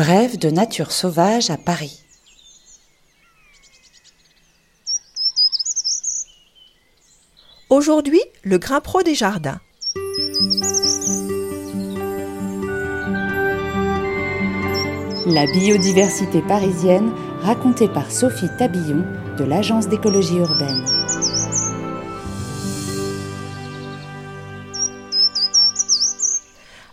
Brève de nature sauvage à Paris. Aujourd'hui, le grain pro des jardins. La biodiversité parisienne racontée par Sophie Tabillon de l'Agence d'écologie urbaine.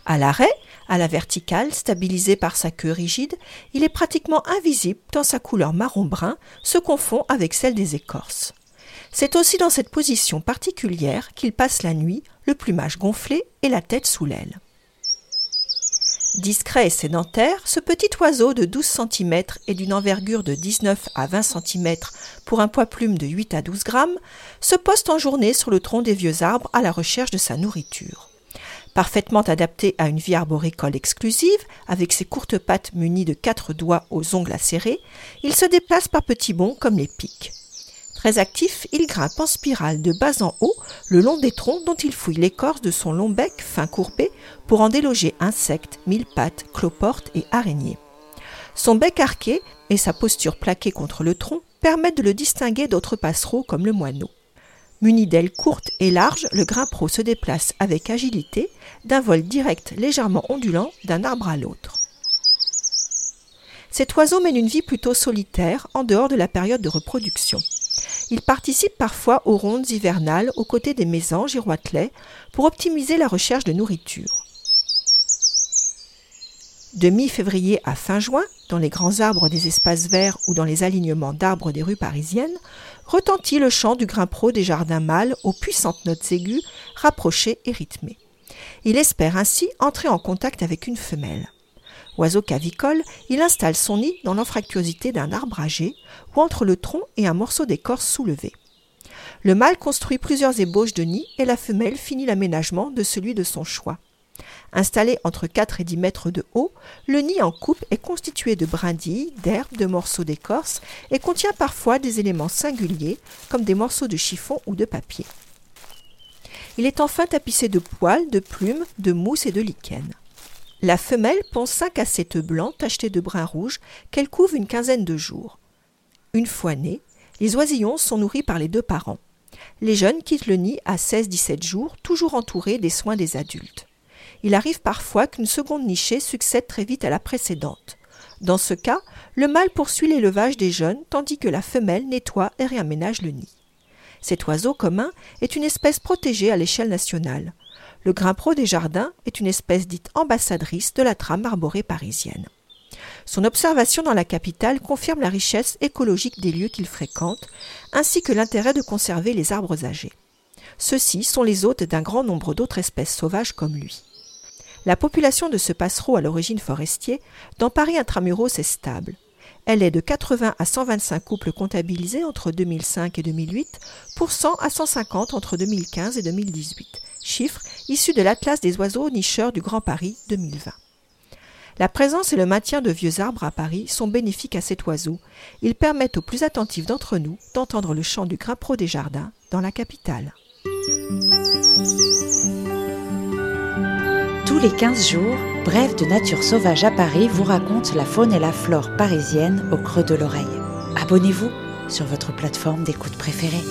À l'arrêt, à la verticale, stabilisé par sa queue rigide, il est pratiquement invisible tant sa couleur marron-brun se confond avec celle des écorces. C'est aussi dans cette position particulière qu'il passe la nuit, le plumage gonflé et la tête sous l'aile. Discret et sédentaire, ce petit oiseau de 12 cm et d'une envergure de 19 à 20 cm pour un poids plume de 8 à 12 grammes se poste en journée sur le tronc des vieux arbres à la recherche de sa nourriture. Parfaitement adapté à une vie arboricole exclusive, avec ses courtes pattes munies de quatre doigts aux ongles acérés, il se déplace par petits bonds comme les pics. Très actif, il grimpe en spirale de bas en haut le long des troncs dont il fouille l'écorce de son long bec fin courbé pour en déloger insectes, mille-pattes, cloportes et araignées. Son bec arqué et sa posture plaquée contre le tronc permettent de le distinguer d'autres passereaux comme le moineau. Muni d'ailes courtes et larges, le grimpero se déplace avec agilité d'un vol direct légèrement ondulant d'un arbre à l'autre. Cet oiseau mène une vie plutôt solitaire en dehors de la période de reproduction. Il participe parfois aux rondes hivernales aux côtés des mésanges et roitelets pour optimiser la recherche de nourriture. De mi-février à fin juin, dans les grands arbres des espaces verts ou dans les alignements d'arbres des rues parisiennes, retentit le chant du grimpero des jardins mâles aux puissantes notes aiguës, rapprochées et rythmées. Il espère ainsi entrer en contact avec une femelle. Oiseau cavicole, il installe son nid dans l'anfractuosité d'un arbre âgé ou entre le tronc et un morceau d'écorce soulevé. Le mâle construit plusieurs ébauches de nid et la femelle finit l'aménagement de celui de son choix. Installé entre 4 et 10 mètres de haut, le nid en coupe est constitué de brindilles, d'herbes, de morceaux d'écorce et contient parfois des éléments singuliers comme des morceaux de chiffon ou de papier. Il est enfin tapissé de poils, de plumes, de mousse et de lichen. La femelle pond 5 à 7 œufs blancs tachetés de brun rouge qu'elle couve une quinzaine de jours. Une fois nés, les oisillons sont nourris par les deux parents. Les jeunes quittent le nid à 16-17 jours, toujours entourés des soins des adultes. Il arrive parfois qu'une seconde nichée succède très vite à la précédente. Dans ce cas, le mâle poursuit l'élevage des jeunes tandis que la femelle nettoie et réaménage le nid. Cet oiseau commun est une espèce protégée à l'échelle nationale. Le grimpero des jardins est une espèce dite ambassadrice de la trame arborée parisienne. Son observation dans la capitale confirme la richesse écologique des lieux qu'il fréquente, ainsi que l'intérêt de conserver les arbres âgés. Ceux-ci sont les hôtes d'un grand nombre d'autres espèces sauvages comme lui. La population de ce passereau à l'origine forestier, dans Paris intramuros est stable. Elle est de 80 à 125 couples comptabilisés entre 2005 et 2008, pour 100 à 150 entre 2015 et 2018, chiffre issu de l'Atlas des oiseaux nicheurs du Grand Paris 2020. La présence et le maintien de vieux arbres à Paris sont bénéfiques à cet oiseau. Ils permettent aux plus attentifs d'entre nous d'entendre le chant du grimpero des jardins dans la capitale. Tous les 15 jours, Bref de nature sauvage à Paris vous raconte la faune et la flore parisienne au creux de l'oreille. Abonnez-vous sur votre plateforme d'écoute préférée.